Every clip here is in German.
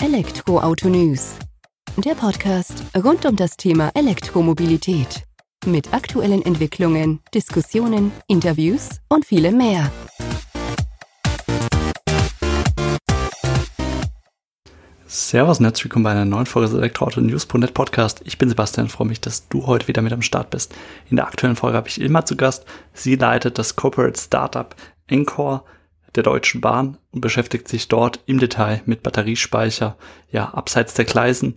Elektroauto News. Der Podcast rund um das Thema Elektromobilität. Mit aktuellen Entwicklungen, Diskussionen, Interviews und vielem mehr. Servus und herzlich willkommen bei einer neuen Folge des Elektroauto News.net Podcast. Ich bin Sebastian, freue mich, dass du heute wieder mit am Start bist. In der aktuellen Folge habe ich Ilma zu Gast. Sie leitet das Corporate Startup Encore der Deutschen Bahn und beschäftigt sich dort im Detail mit Batteriespeicher, ja, abseits der Gleisen,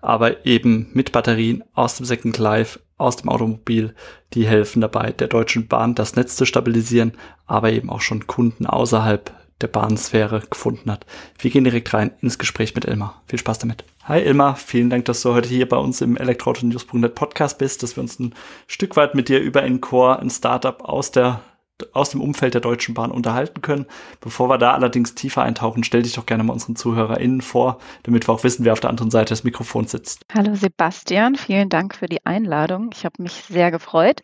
aber eben mit Batterien aus dem Second Life, aus dem Automobil, die helfen dabei, der Deutschen Bahn das Netz zu stabilisieren, aber eben auch schon Kunden außerhalb der Bahnsphäre gefunden hat. Wir gehen direkt rein ins Gespräch mit Ilmar. Viel Spaß damit. Hi Ilmar, vielen Dank, dass du heute hier bei uns im Elektroauto-News.net Podcast bist, dass wir uns ein Stück weit mit dir über Encore, ein Startup aus der aus dem Umfeld der Deutschen Bahn unterhalten können. Bevor wir da allerdings tiefer eintauchen, stell dich doch gerne mal unseren ZuhörerInnen vor, damit wir auch wissen, wer auf der anderen Seite des Mikrofons sitzt. Hallo Sebastian, vielen Dank für die Einladung. Ich habe mich sehr gefreut.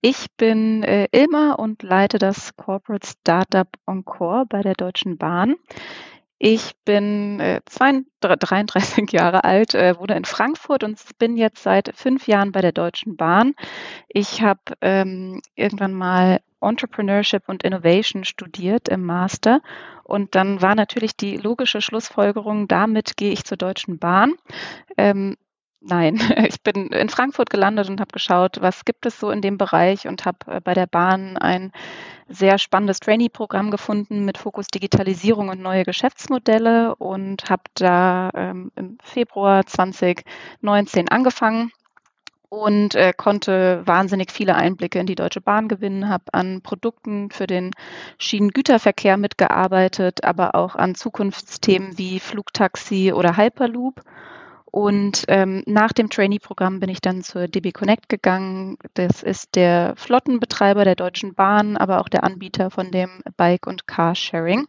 Ich bin äh, Ilma und leite das Corporate Startup Encore bei der Deutschen Bahn. Ich bin äh, 33 Jahre alt, äh, wohne in Frankfurt und bin jetzt seit fünf Jahren bei der Deutschen Bahn. Ich habe ähm, irgendwann mal Entrepreneurship und Innovation studiert im Master. Und dann war natürlich die logische Schlussfolgerung, damit gehe ich zur Deutschen Bahn. Ähm, nein, ich bin in Frankfurt gelandet und habe geschaut, was gibt es so in dem Bereich und habe äh, bei der Bahn ein sehr spannendes Trainee-Programm gefunden mit Fokus Digitalisierung und neue Geschäftsmodelle und habe da ähm, im Februar 2019 angefangen und äh, konnte wahnsinnig viele Einblicke in die Deutsche Bahn gewinnen, habe an Produkten für den Schienengüterverkehr mitgearbeitet, aber auch an Zukunftsthemen wie Flugtaxi oder Hyperloop. Und ähm, nach dem Trainee-Programm bin ich dann zur DB Connect gegangen. Das ist der Flottenbetreiber der Deutschen Bahn, aber auch der Anbieter von dem Bike- und Carsharing.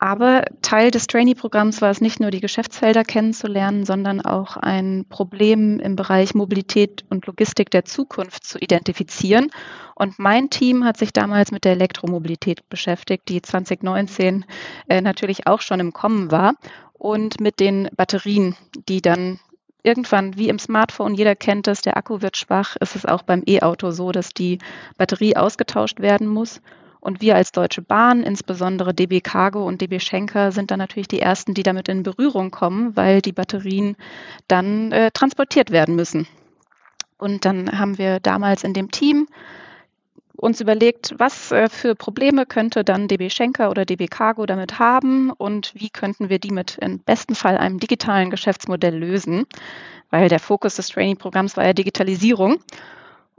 Aber Teil des Trainee-Programms war es nicht nur, die Geschäftsfelder kennenzulernen, sondern auch ein Problem im Bereich Mobilität und Logistik der Zukunft zu identifizieren. Und mein Team hat sich damals mit der Elektromobilität beschäftigt, die 2019 äh, natürlich auch schon im Kommen war, und mit den Batterien, die dann irgendwann, wie im Smartphone, jeder kennt es, der Akku wird schwach, ist es auch beim E-Auto so, dass die Batterie ausgetauscht werden muss. Und wir als Deutsche Bahn, insbesondere DB Cargo und DB Schenker, sind dann natürlich die Ersten, die damit in Berührung kommen, weil die Batterien dann äh, transportiert werden müssen. Und dann haben wir damals in dem Team uns überlegt, was äh, für Probleme könnte dann DB Schenker oder DB Cargo damit haben und wie könnten wir die mit im besten Fall einem digitalen Geschäftsmodell lösen, weil der Fokus des Training-Programms war ja Digitalisierung.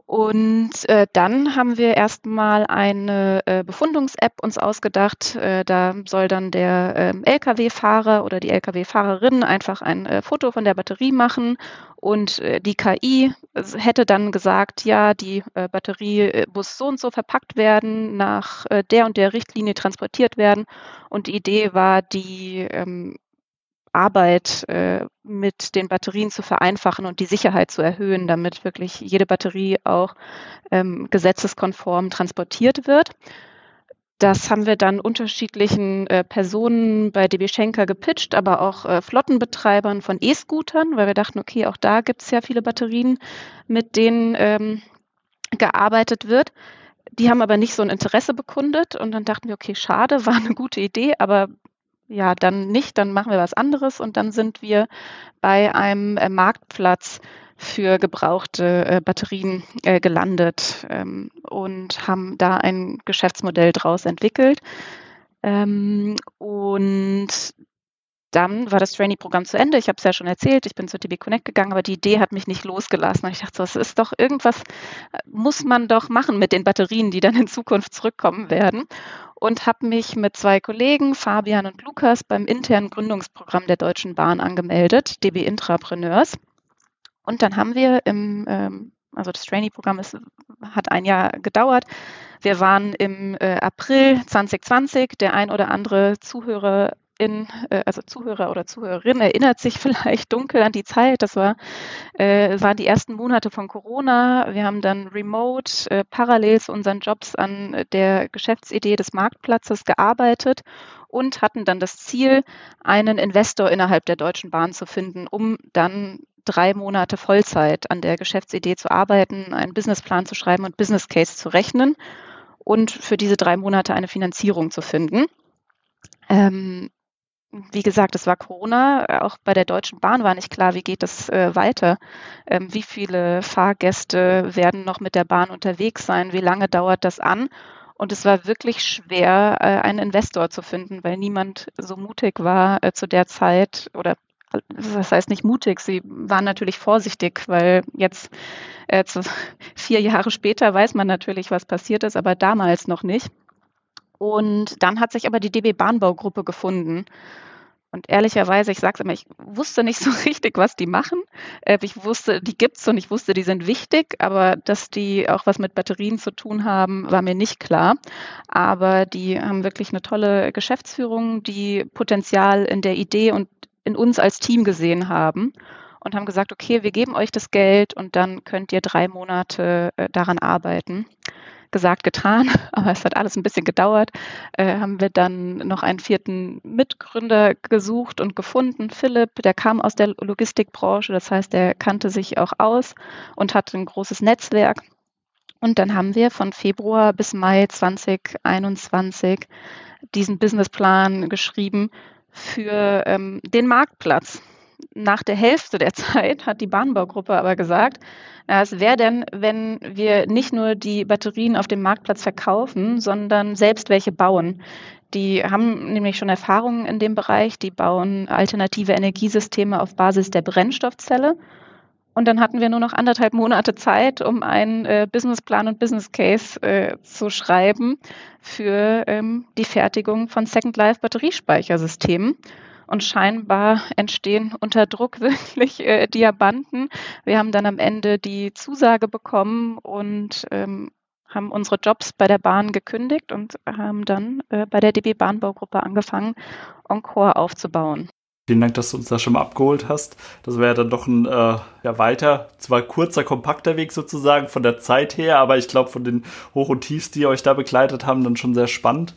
Und äh, dann haben wir erstmal eine äh, Befundungs-App uns ausgedacht. Äh, da soll dann der ähm, Lkw-Fahrer oder die Lkw-Fahrerin einfach ein äh, Foto von der Batterie machen und äh, die KI hätte dann gesagt, ja, die äh, Batterie muss so und so verpackt werden, nach der und der Richtlinie transportiert werden. Und die Idee war, die ähm, Arbeit äh, mit den Batterien zu vereinfachen und die Sicherheit zu erhöhen, damit wirklich jede Batterie auch ähm, gesetzeskonform transportiert wird. Das haben wir dann unterschiedlichen äh, Personen bei DB Schenker gepitcht, aber auch äh, Flottenbetreibern von E-Scootern, weil wir dachten, okay, auch da gibt es ja viele Batterien, mit denen ähm, gearbeitet wird. Die haben aber nicht so ein Interesse bekundet und dann dachten wir, okay, schade, war eine gute Idee, aber ja, dann nicht, dann machen wir was anderes und dann sind wir bei einem äh, Marktplatz für gebrauchte äh, Batterien äh, gelandet ähm, und haben da ein Geschäftsmodell draus entwickelt. Ähm, und dann war das Trainee-Programm zu Ende. Ich habe es ja schon erzählt, ich bin zur TB Connect gegangen, aber die Idee hat mich nicht losgelassen. Und ich dachte, das ist doch irgendwas, muss man doch machen mit den Batterien, die dann in Zukunft zurückkommen werden und habe mich mit zwei Kollegen, Fabian und Lukas, beim internen Gründungsprogramm der Deutschen Bahn angemeldet, DB Intrapreneurs. Und dann haben wir im, ähm, also das Trainee-Programm hat ein Jahr gedauert. Wir waren im äh, April 2020, der ein oder andere Zuhörer Zuhörerin, äh, also Zuhörer oder Zuhörerin erinnert sich vielleicht dunkel an die Zeit. Das war, äh, waren die ersten Monate von Corona. Wir haben dann remote äh, parallel zu unseren Jobs an der Geschäftsidee des Marktplatzes gearbeitet und hatten dann das Ziel, einen Investor innerhalb der Deutschen Bahn zu finden, um dann drei Monate Vollzeit an der Geschäftsidee zu arbeiten, einen Businessplan zu schreiben und Business Case zu rechnen und für diese drei Monate eine Finanzierung zu finden. Ähm, wie gesagt, es war Corona. Auch bei der Deutschen Bahn war nicht klar, wie geht es äh, weiter. Ähm, wie viele Fahrgäste werden noch mit der Bahn unterwegs sein? Wie lange dauert das an? Und es war wirklich schwer, äh, einen Investor zu finden, weil niemand so mutig war äh, zu der Zeit oder das heißt nicht mutig, sie waren natürlich vorsichtig, weil jetzt äh, vier Jahre später weiß man natürlich, was passiert ist, aber damals noch nicht. Und dann hat sich aber die DB Bahnbaugruppe gefunden. Und ehrlicherweise, ich sage es immer, ich wusste nicht so richtig, was die machen. Äh, ich wusste, die gibt's und ich wusste, die sind wichtig, aber dass die auch was mit Batterien zu tun haben, war mir nicht klar. Aber die haben wirklich eine tolle Geschäftsführung, die Potenzial in der Idee und in uns als Team gesehen haben und haben gesagt, okay, wir geben euch das Geld und dann könnt ihr drei Monate äh, daran arbeiten gesagt, getan, aber es hat alles ein bisschen gedauert, äh, haben wir dann noch einen vierten Mitgründer gesucht und gefunden, Philipp, der kam aus der Logistikbranche, das heißt, der kannte sich auch aus und hatte ein großes Netzwerk. Und dann haben wir von Februar bis Mai 2021 diesen Businessplan geschrieben für ähm, den Marktplatz nach der Hälfte der Zeit hat die Bahnbaugruppe aber gesagt, es wäre denn, wenn wir nicht nur die Batterien auf dem Marktplatz verkaufen, sondern selbst welche bauen. Die haben nämlich schon Erfahrungen in dem Bereich, die bauen alternative Energiesysteme auf Basis der Brennstoffzelle. Und dann hatten wir nur noch anderthalb Monate Zeit, um einen äh, Businessplan und Business Case äh, zu schreiben für ähm, die Fertigung von Second Life Batteriespeichersystemen. Und scheinbar entstehen unter Druck wirklich äh, Diamanten. Wir haben dann am Ende die Zusage bekommen und ähm, haben unsere Jobs bei der Bahn gekündigt und haben dann äh, bei der DB Bahnbaugruppe angefangen, Encore aufzubauen. Vielen Dank, dass du uns da schon mal abgeholt hast. Das wäre dann doch ein äh, ja, weiter, zwar kurzer, kompakter Weg sozusagen von der Zeit her, aber ich glaube von den Hoch- und Tiefs, die euch da begleitet haben, dann schon sehr spannend.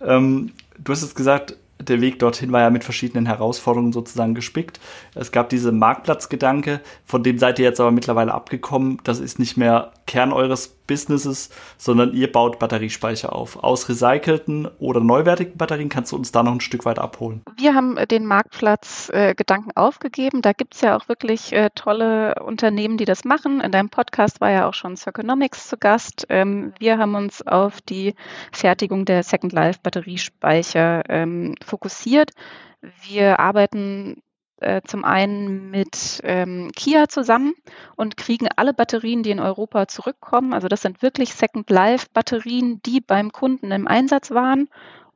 Ähm, du hast jetzt gesagt, der Weg dorthin war ja mit verschiedenen Herausforderungen sozusagen gespickt. Es gab diese Marktplatzgedanke, von dem seid ihr jetzt aber mittlerweile abgekommen. Das ist nicht mehr Kern eures Businesses, sondern ihr baut Batteriespeicher auf. Aus recycelten oder neuwertigen Batterien kannst du uns da noch ein Stück weit abholen. Wir haben äh, den Marktplatzgedanken äh, aufgegeben. Da gibt es ja auch wirklich äh, tolle Unternehmen, die das machen. In deinem Podcast war ja auch schon Circonomics zu Gast. Ähm, wir haben uns auf die Fertigung der Second Life Batteriespeicher ähm, fokussiert. Wir arbeiten äh, zum einen mit ähm, Kia zusammen und kriegen alle Batterien, die in Europa zurückkommen. Also das sind wirklich Second Life Batterien, die beim Kunden im Einsatz waren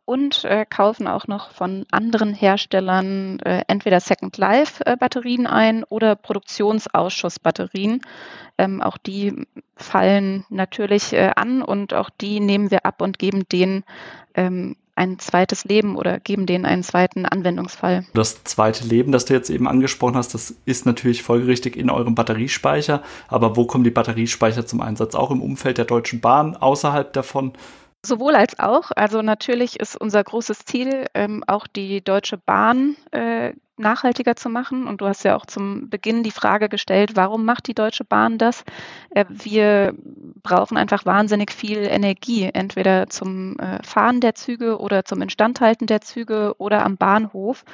und äh, kaufen auch noch von anderen Herstellern äh, entweder Second Life äh, Batterien ein oder Produktionsausschussbatterien. Ähm, auch die fallen natürlich äh, an und auch die nehmen wir ab und geben denen ähm, ein zweites Leben oder geben denen einen zweiten Anwendungsfall. Das zweite Leben, das du jetzt eben angesprochen hast, das ist natürlich folgerichtig in eurem Batteriespeicher. Aber wo kommen die Batteriespeicher zum Einsatz? Auch im Umfeld der Deutschen Bahn, außerhalb davon? Sowohl als auch. Also natürlich ist unser großes Ziel, ähm, auch die Deutsche Bahn äh, nachhaltiger zu machen. Und du hast ja auch zum Beginn die Frage gestellt, warum macht die Deutsche Bahn das? Äh, wir brauchen einfach wahnsinnig viel Energie, entweder zum äh, Fahren der Züge oder zum Instandhalten der Züge oder am Bahnhof.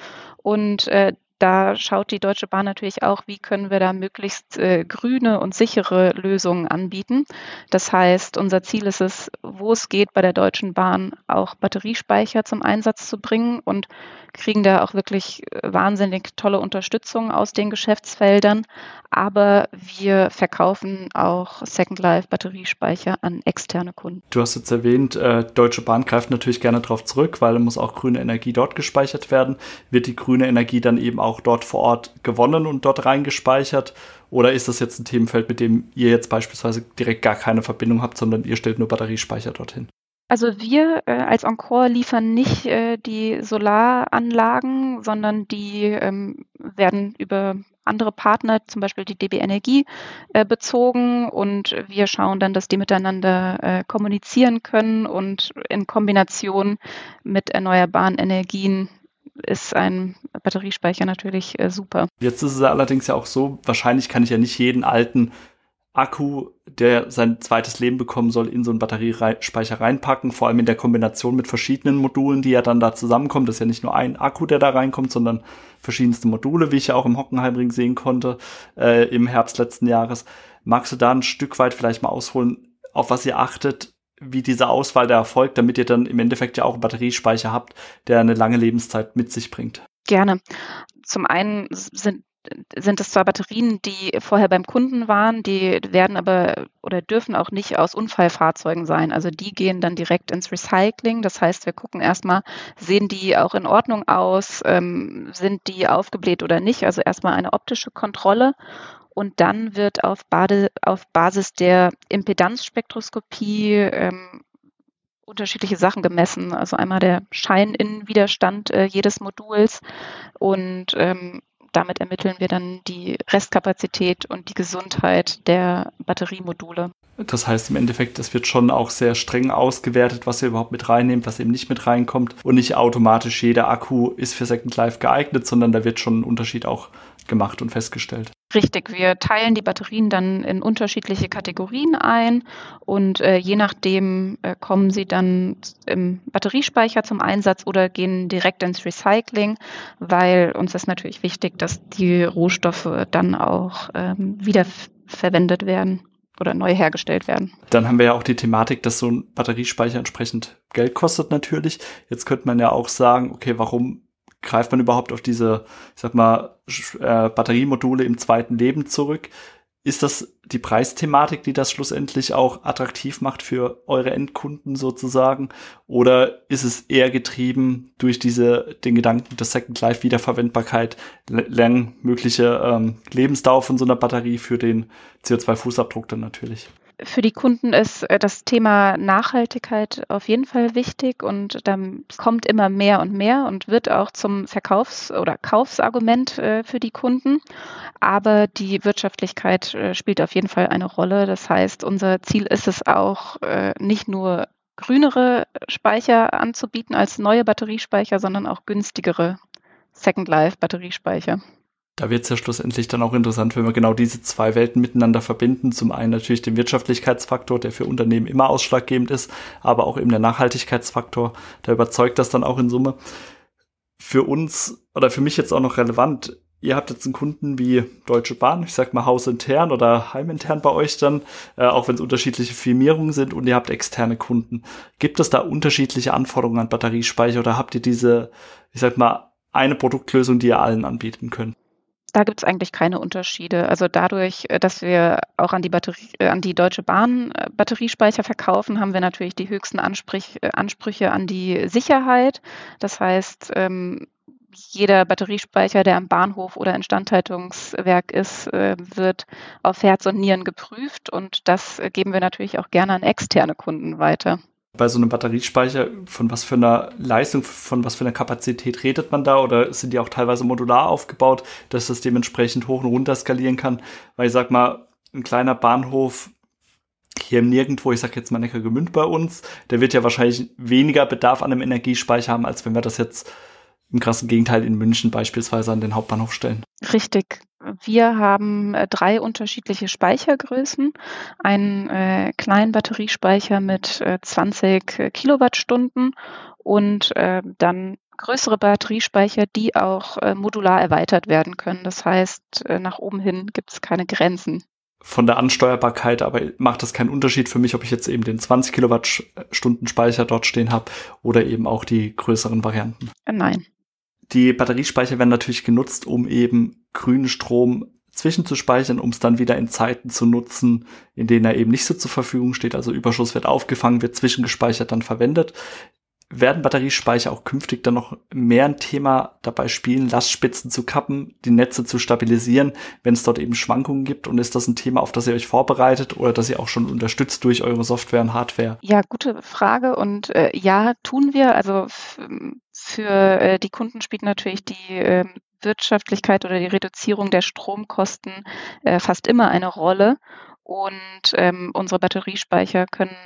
Und äh, da schaut die Deutsche Bahn natürlich auch, wie können wir da möglichst äh, grüne und sichere Lösungen anbieten. Das heißt, unser Ziel ist es, wo es geht, bei der Deutschen Bahn auch Batteriespeicher zum Einsatz zu bringen und kriegen da auch wirklich äh, wahnsinnig tolle Unterstützung aus den Geschäftsfeldern. Aber wir verkaufen auch Second Life Batteriespeicher an externe Kunden. Du hast jetzt erwähnt, äh, Deutsche Bahn greift natürlich gerne darauf zurück, weil muss auch grüne Energie dort gespeichert werden. Wird die grüne Energie dann eben auch dort vor Ort gewonnen und dort reingespeichert? Oder ist das jetzt ein Themenfeld, mit dem ihr jetzt beispielsweise direkt gar keine Verbindung habt, sondern ihr stellt nur Batteriespeicher dorthin? Also wir äh, als Encore liefern nicht äh, die Solaranlagen, sondern die ähm, werden über andere Partner, zum Beispiel die DB Energie, äh, bezogen und wir schauen dann, dass die miteinander äh, kommunizieren können und in Kombination mit erneuerbaren Energien ist ein Batteriespeicher natürlich äh, super. Jetzt ist es allerdings ja auch so, wahrscheinlich kann ich ja nicht jeden alten Akku, der sein zweites Leben bekommen soll, in so einen Batteriespeicher reinpacken, vor allem in der Kombination mit verschiedenen Modulen, die ja dann da zusammenkommen. Das ist ja nicht nur ein Akku, der da reinkommt, sondern verschiedenste Module, wie ich ja auch im Hockenheimring sehen konnte äh, im Herbst letzten Jahres. Magst du da ein Stück weit vielleicht mal ausholen, auf was ihr achtet, wie diese Auswahl da erfolgt, damit ihr dann im Endeffekt ja auch einen Batteriespeicher habt, der eine lange Lebenszeit mit sich bringt? Gerne. Zum einen sind sind es zwar Batterien, die vorher beim Kunden waren, die werden aber oder dürfen auch nicht aus Unfallfahrzeugen sein. Also die gehen dann direkt ins Recycling. Das heißt, wir gucken erstmal, sehen die auch in Ordnung aus, ähm, sind die aufgebläht oder nicht. Also erstmal eine optische Kontrolle. Und dann wird auf, Bade, auf Basis der Impedanzspektroskopie ähm, unterschiedliche Sachen gemessen. Also einmal der Scheininnenwiderstand äh, jedes Moduls und ähm, damit ermitteln wir dann die Restkapazität und die Gesundheit der Batteriemodule. Das heißt im Endeffekt, es wird schon auch sehr streng ausgewertet, was ihr überhaupt mit reinnehmt, was eben nicht mit reinkommt. Und nicht automatisch jeder Akku ist für Second Life geeignet, sondern da wird schon ein Unterschied auch gemacht und festgestellt. Richtig, wir teilen die Batterien dann in unterschiedliche Kategorien ein und äh, je nachdem äh, kommen sie dann im Batteriespeicher zum Einsatz oder gehen direkt ins Recycling, weil uns ist natürlich wichtig, dass die Rohstoffe dann auch ähm, wiederverwendet werden oder neu hergestellt werden. Dann haben wir ja auch die Thematik, dass so ein Batteriespeicher entsprechend Geld kostet natürlich. Jetzt könnte man ja auch sagen, okay, warum greift man überhaupt auf diese, ich sag mal, äh, Batteriemodule im zweiten Leben zurück? Ist das die Preisthematik, die das schlussendlich auch attraktiv macht für eure Endkunden sozusagen? Oder ist es eher getrieben durch diese, den Gedanken der Second Life Wiederverwendbarkeit, lang mögliche ähm, Lebensdauer von so einer Batterie für den CO2-Fußabdruck dann natürlich? Für die Kunden ist äh, das Thema Nachhaltigkeit auf jeden Fall wichtig und dann kommt immer mehr und mehr und wird auch zum Verkaufs- oder Kaufsargument äh, für die Kunden. Aber die Wirtschaftlichkeit äh, spielt auf jeden Fall eine Rolle. Das heißt, unser Ziel ist es auch, nicht nur grünere Speicher anzubieten als neue Batteriespeicher, sondern auch günstigere Second Life Batteriespeicher. Da wird es ja schlussendlich dann auch interessant, wenn wir genau diese zwei Welten miteinander verbinden. Zum einen natürlich den Wirtschaftlichkeitsfaktor, der für Unternehmen immer ausschlaggebend ist, aber auch eben der Nachhaltigkeitsfaktor. Da überzeugt das dann auch in Summe. Für uns oder für mich jetzt auch noch relevant. Ihr habt jetzt einen Kunden wie Deutsche Bahn, ich sag mal hausintern oder heimintern bei euch dann, äh, auch wenn es unterschiedliche Firmierungen sind und ihr habt externe Kunden. Gibt es da unterschiedliche Anforderungen an Batteriespeicher oder habt ihr diese, ich sag mal, eine Produktlösung, die ihr allen anbieten könnt? Da gibt es eigentlich keine Unterschiede. Also dadurch, äh, dass wir auch an die Batterie, äh, an die Deutsche Bahn äh, Batteriespeicher verkaufen, haben wir natürlich die höchsten Ansprich, Ansprüche an die Sicherheit. Das heißt, ähm, jeder Batteriespeicher, der am Bahnhof oder Instandhaltungswerk ist, wird auf Herz und Nieren geprüft und das geben wir natürlich auch gerne an externe Kunden weiter bei so einem Batteriespeicher, von was für einer Leistung, von was für einer Kapazität redet man da? Oder sind die auch teilweise modular aufgebaut, dass das dementsprechend hoch und runter skalieren kann? Weil ich sag mal, ein kleiner Bahnhof hier Nirgendwo, ich sag jetzt mal Neckargemünd bei uns, der wird ja wahrscheinlich weniger Bedarf an einem Energiespeicher haben, als wenn wir das jetzt im krassen Gegenteil in München beispielsweise an den Hauptbahnhof stellen. Richtig. Wir haben äh, drei unterschiedliche Speichergrößen. Einen äh, kleinen Batteriespeicher mit äh, 20 Kilowattstunden und äh, dann größere Batteriespeicher, die auch äh, modular erweitert werden können. Das heißt, äh, nach oben hin gibt es keine Grenzen. Von der Ansteuerbarkeit aber macht das keinen Unterschied für mich, ob ich jetzt eben den 20 Kilowattstunden Speicher dort stehen habe oder eben auch die größeren Varianten. Nein. Die Batteriespeicher werden natürlich genutzt, um eben grünen Strom zwischenzuspeichern, um es dann wieder in Zeiten zu nutzen, in denen er eben nicht so zur Verfügung steht. Also Überschuss wird aufgefangen, wird zwischengespeichert, dann verwendet. Werden Batteriespeicher auch künftig dann noch mehr ein Thema dabei spielen, Lastspitzen zu kappen, die Netze zu stabilisieren, wenn es dort eben Schwankungen gibt? Und ist das ein Thema, auf das ihr euch vorbereitet oder das ihr auch schon unterstützt durch eure Software und Hardware? Ja, gute Frage. Und äh, ja, tun wir. Also für äh, die Kunden spielt natürlich die äh, Wirtschaftlichkeit oder die Reduzierung der Stromkosten äh, fast immer eine Rolle. Und ähm, unsere Batteriespeicher können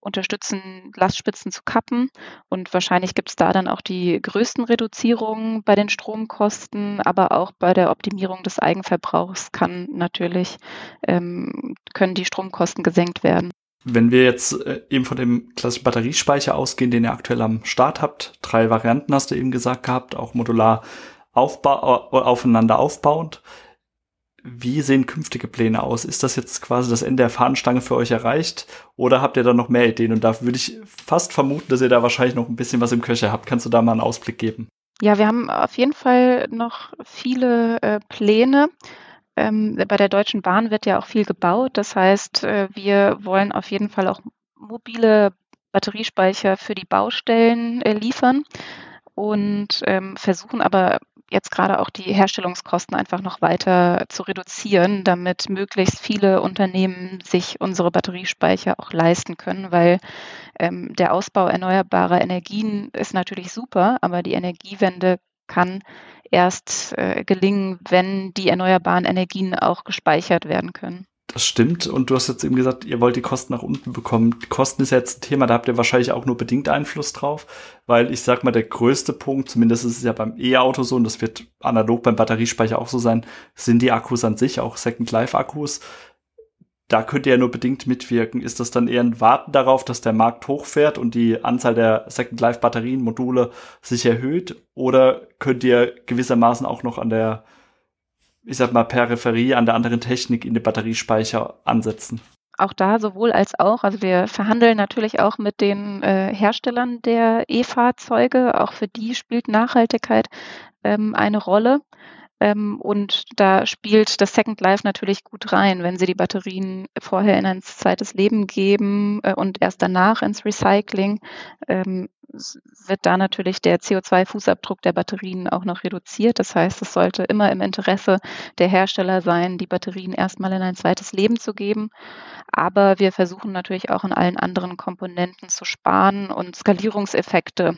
unterstützen, Lastspitzen zu kappen. Und wahrscheinlich gibt es da dann auch die größten Reduzierungen bei den Stromkosten, aber auch bei der Optimierung des Eigenverbrauchs kann natürlich, ähm, können die Stromkosten gesenkt werden. Wenn wir jetzt äh, eben von dem klassischen Batteriespeicher ausgehen, den ihr aktuell am Start habt, drei Varianten hast du eben gesagt gehabt, auch modular aufba aufeinander aufbauend. Wie sehen künftige Pläne aus? Ist das jetzt quasi das Ende der Fahnenstange für euch erreicht oder habt ihr da noch mehr Ideen? Und da würde ich fast vermuten, dass ihr da wahrscheinlich noch ein bisschen was im Köcher habt. Kannst du da mal einen Ausblick geben? Ja, wir haben auf jeden Fall noch viele äh, Pläne. Ähm, bei der Deutschen Bahn wird ja auch viel gebaut. Das heißt, äh, wir wollen auf jeden Fall auch mobile Batteriespeicher für die Baustellen äh, liefern und ähm, versuchen aber jetzt gerade auch die Herstellungskosten einfach noch weiter zu reduzieren, damit möglichst viele Unternehmen sich unsere Batteriespeicher auch leisten können, weil ähm, der Ausbau erneuerbarer Energien ist natürlich super, aber die Energiewende kann erst äh, gelingen, wenn die erneuerbaren Energien auch gespeichert werden können. Das stimmt. Und du hast jetzt eben gesagt, ihr wollt die Kosten nach unten bekommen. Die Kosten ist jetzt ein Thema, da habt ihr wahrscheinlich auch nur bedingt Einfluss drauf, weil ich sag mal, der größte Punkt, zumindest ist es ja beim E-Auto so, und das wird analog beim Batteriespeicher auch so sein, sind die Akkus an sich, auch Second Life Akkus. Da könnt ihr ja nur bedingt mitwirken. Ist das dann eher ein Warten darauf, dass der Markt hochfährt und die Anzahl der Second Life Batterien, Module sich erhöht? Oder könnt ihr gewissermaßen auch noch an der ich sag mal, Peripherie an der anderen Technik in den Batteriespeicher ansetzen? Auch da sowohl als auch. Also wir verhandeln natürlich auch mit den äh, Herstellern der E-Fahrzeuge. Auch für die spielt Nachhaltigkeit ähm, eine Rolle. Ähm, und da spielt das Second Life natürlich gut rein, wenn Sie die Batterien vorher in ein zweites Leben geben äh, und erst danach ins Recycling, ähm, wird da natürlich der CO2-Fußabdruck der Batterien auch noch reduziert. Das heißt, es sollte immer im Interesse der Hersteller sein, die Batterien erstmal in ein zweites Leben zu geben. Aber wir versuchen natürlich auch in allen anderen Komponenten zu sparen und Skalierungseffekte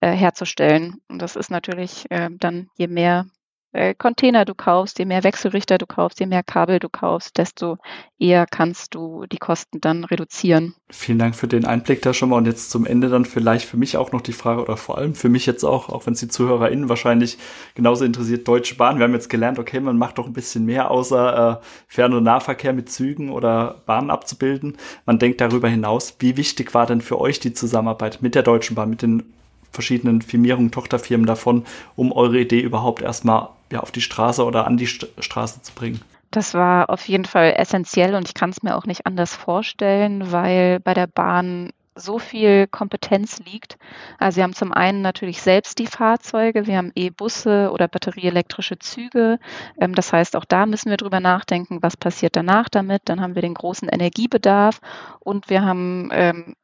äh, herzustellen. Und das ist natürlich äh, dann, je mehr äh, Container du kaufst, je mehr Wechselrichter du kaufst, je mehr Kabel du kaufst, desto eher kannst du die Kosten dann reduzieren. Vielen Dank für den Einblick da schon mal. Und jetzt zum Ende dann vielleicht für mich auch noch die Frage oder vor allem für mich jetzt auch, auch wenn es die ZuhörerInnen wahrscheinlich genauso interessiert, Deutsche Bahn. Wir haben jetzt gelernt, okay, man macht doch ein bisschen mehr außer äh, Fern- und Nahverkehr mit Zügen oder Bahnen abzubilden. Man denkt darüber hinaus, wie wichtig war denn für euch die Zusammenarbeit mit der Deutschen Bahn, mit den verschiedenen Firmierungen, Tochterfirmen davon, um eure Idee überhaupt erstmal ja, auf die Straße oder an die St Straße zu bringen? Das war auf jeden Fall essentiell und ich kann es mir auch nicht anders vorstellen, weil bei der Bahn so viel Kompetenz liegt. Also wir haben zum einen natürlich selbst die Fahrzeuge, wir haben E-Busse oder batterieelektrische Züge. Ähm, das heißt, auch da müssen wir drüber nachdenken, was passiert danach damit. Dann haben wir den großen Energiebedarf und wir haben ähm,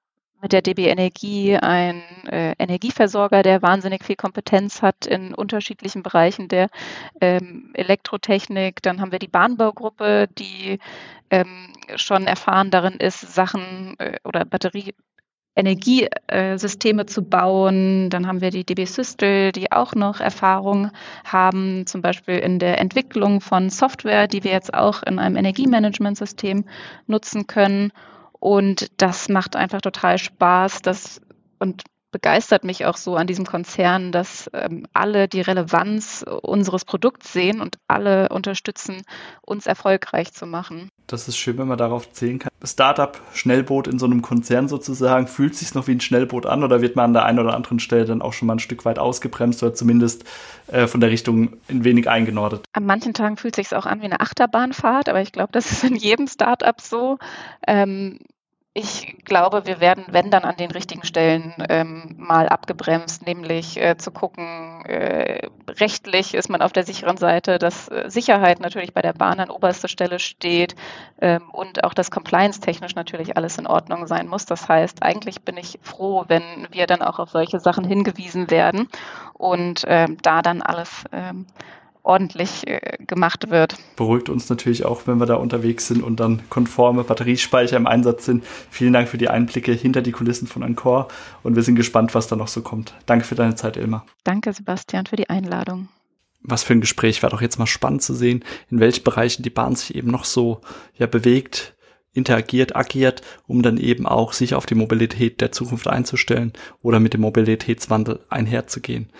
mit der DB Energie ein äh, Energieversorger, der wahnsinnig viel Kompetenz hat in unterschiedlichen Bereichen der ähm, Elektrotechnik. Dann haben wir die Bahnbaugruppe, die ähm, schon erfahren darin ist, Sachen äh, oder Batterie Energiesysteme zu bauen. Dann haben wir die DB Systel, die auch noch Erfahrung haben, zum Beispiel in der Entwicklung von Software, die wir jetzt auch in einem Energiemanagementsystem nutzen können. Und das macht einfach total Spaß, das und begeistert mich auch so an diesem Konzern, dass ähm, alle die Relevanz unseres Produkts sehen und alle unterstützen, uns erfolgreich zu machen. Das ist schön, wenn man darauf zählen kann. Startup, Schnellboot in so einem Konzern sozusagen, fühlt sich noch wie ein Schnellboot an oder wird man an der einen oder anderen Stelle dann auch schon mal ein Stück weit ausgebremst oder zumindest äh, von der Richtung ein wenig eingenordet? An manchen Tagen fühlt es sich auch an wie eine Achterbahnfahrt, aber ich glaube, das ist in jedem Startup so. Ähm, ich glaube, wir werden, wenn dann an den richtigen Stellen ähm, mal abgebremst, nämlich äh, zu gucken, äh, rechtlich ist man auf der sicheren Seite, dass äh, Sicherheit natürlich bei der Bahn an oberster Stelle steht ähm, und auch das Compliance-technisch natürlich alles in Ordnung sein muss. Das heißt, eigentlich bin ich froh, wenn wir dann auch auf solche Sachen hingewiesen werden und ähm, da dann alles ähm, ordentlich äh, gemacht wird. Beruhigt uns natürlich auch, wenn wir da unterwegs sind und dann konforme Batteriespeicher im Einsatz sind. Vielen Dank für die Einblicke hinter die Kulissen von Encore und wir sind gespannt, was da noch so kommt. Danke für deine Zeit, Ilma. Danke, Sebastian, für die Einladung. Was für ein Gespräch. War doch jetzt mal spannend zu sehen, in welchen Bereichen die Bahn sich eben noch so ja bewegt, interagiert, agiert, um dann eben auch sich auf die Mobilität der Zukunft einzustellen oder mit dem Mobilitätswandel einherzugehen.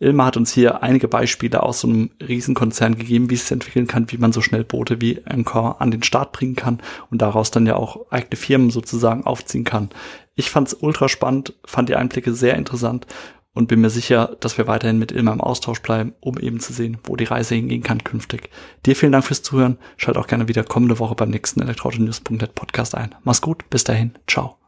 Ilma hat uns hier einige Beispiele aus so einem Riesenkonzern gegeben, wie es sich entwickeln kann, wie man so schnell Boote wie Encore an den Start bringen kann und daraus dann ja auch eigene Firmen sozusagen aufziehen kann. Ich fand's ultra spannend, fand die Einblicke sehr interessant und bin mir sicher, dass wir weiterhin mit Ilma im Austausch bleiben, um eben zu sehen, wo die Reise hingehen kann künftig. Dir vielen Dank fürs Zuhören. Schalt auch gerne wieder kommende Woche beim nächsten elektroautonews.net Podcast ein. Mach's gut, bis dahin, ciao.